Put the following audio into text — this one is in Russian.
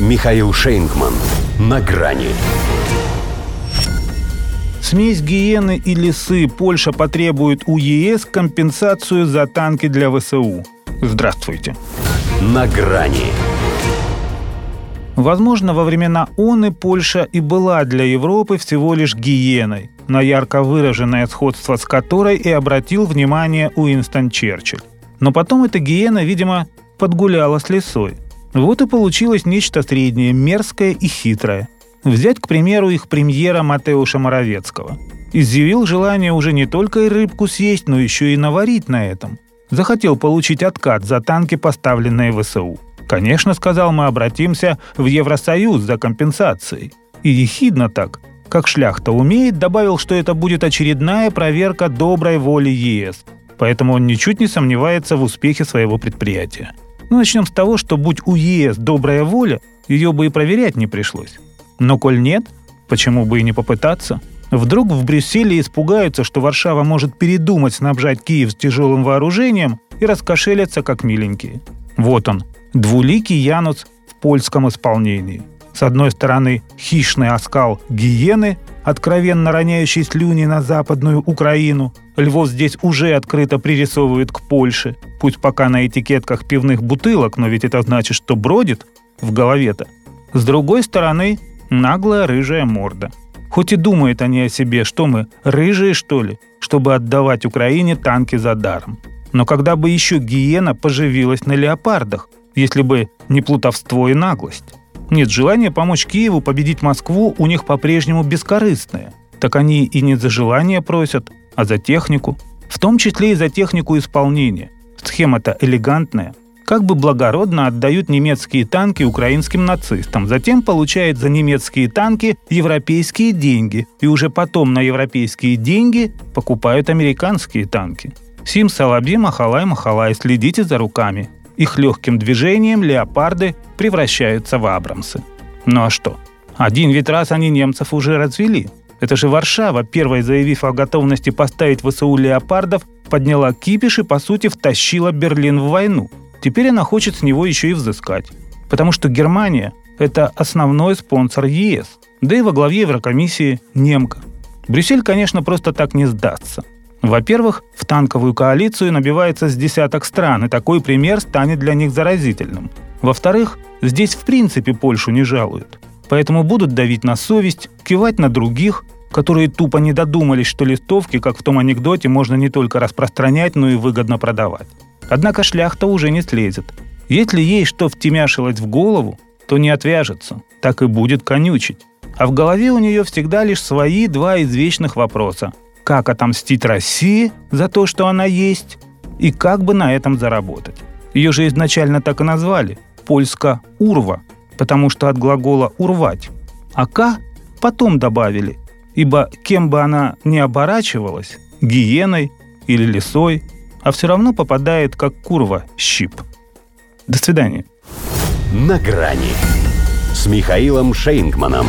Михаил Шейнгман. На грани. Смесь гиены и лисы Польша потребует у ЕС компенсацию за танки для ВСУ. Здравствуйте. На грани. Возможно, во времена ОНы Польша и была для Европы всего лишь гиеной, на ярко выраженное сходство с которой и обратил внимание Уинстон Черчилль. Но потом эта гиена, видимо, подгуляла с лисой. Вот и получилось нечто среднее, мерзкое и хитрое. Взять, к примеру, их премьера Матеуша Моровецкого. Изъявил желание уже не только и рыбку съесть, но еще и наварить на этом. Захотел получить откат за танки, поставленные в ВСУ. Конечно, сказал, мы обратимся в Евросоюз за компенсацией. И ехидно так, как шляхта умеет, добавил, что это будет очередная проверка доброй воли ЕС. Поэтому он ничуть не сомневается в успехе своего предприятия. Ну, начнем с того, что будь у ЕС добрая воля, ее бы и проверять не пришлось. Но коль нет, почему бы и не попытаться? Вдруг в Брюсселе испугаются, что Варшава может передумать снабжать Киев с тяжелым вооружением и раскошелятся как миленькие. Вот он, двуликий Янус в польском исполнении. С одной стороны хищный оскал гиены, откровенно роняющий слюни на западную Украину. Львов здесь уже открыто пририсовывают к Польше. Пусть пока на этикетках пивных бутылок, но ведь это значит, что бродит в голове-то. С другой стороны наглая рыжая морда. Хоть и думают они о себе, что мы, рыжие что ли, чтобы отдавать Украине танки за даром. Но когда бы еще гиена поживилась на леопардах, если бы не плутовство и наглость? Нет, желание помочь Киеву победить Москву у них по-прежнему бескорыстное. Так они и не за желание просят, а за технику. В том числе и за технику исполнения. Схема-то элегантная. Как бы благородно отдают немецкие танки украинским нацистам, затем получают за немецкие танки европейские деньги, и уже потом на европейские деньги покупают американские танки. Сим Салаби Махалай Махалай, следите за руками. Их легким движением леопарды превращаются в абрамсы. Ну а что? Один ведь раз они немцев уже развели. Это же Варшава, первой заявив о готовности поставить ВСУ леопардов, подняла кипиш и, по сути, втащила Берлин в войну. Теперь она хочет с него еще и взыскать. Потому что Германия – это основной спонсор ЕС. Да и во главе Еврокомиссии – немка. Брюссель, конечно, просто так не сдастся. Во-первых, в танковую коалицию набивается с десяток стран, и такой пример станет для них заразительным. Во-вторых, здесь в принципе Польшу не жалуют. Поэтому будут давить на совесть, кивать на других, которые тупо не додумались, что листовки, как в том анекдоте, можно не только распространять, но и выгодно продавать. Однако шляхта уже не слезет. Если ей что втемяшилось в голову, то не отвяжется, так и будет конючить. А в голове у нее всегда лишь свои два извечных вопроса – как отомстить России за то, что она есть, и как бы на этом заработать. Ее же изначально так и назвали – польско-урва, потому что от глагола «урвать». А «к» потом добавили, ибо кем бы она ни оборачивалась – гиеной или лисой, а все равно попадает как курва щип. До свидания. На грани с Михаилом Шейнгманом.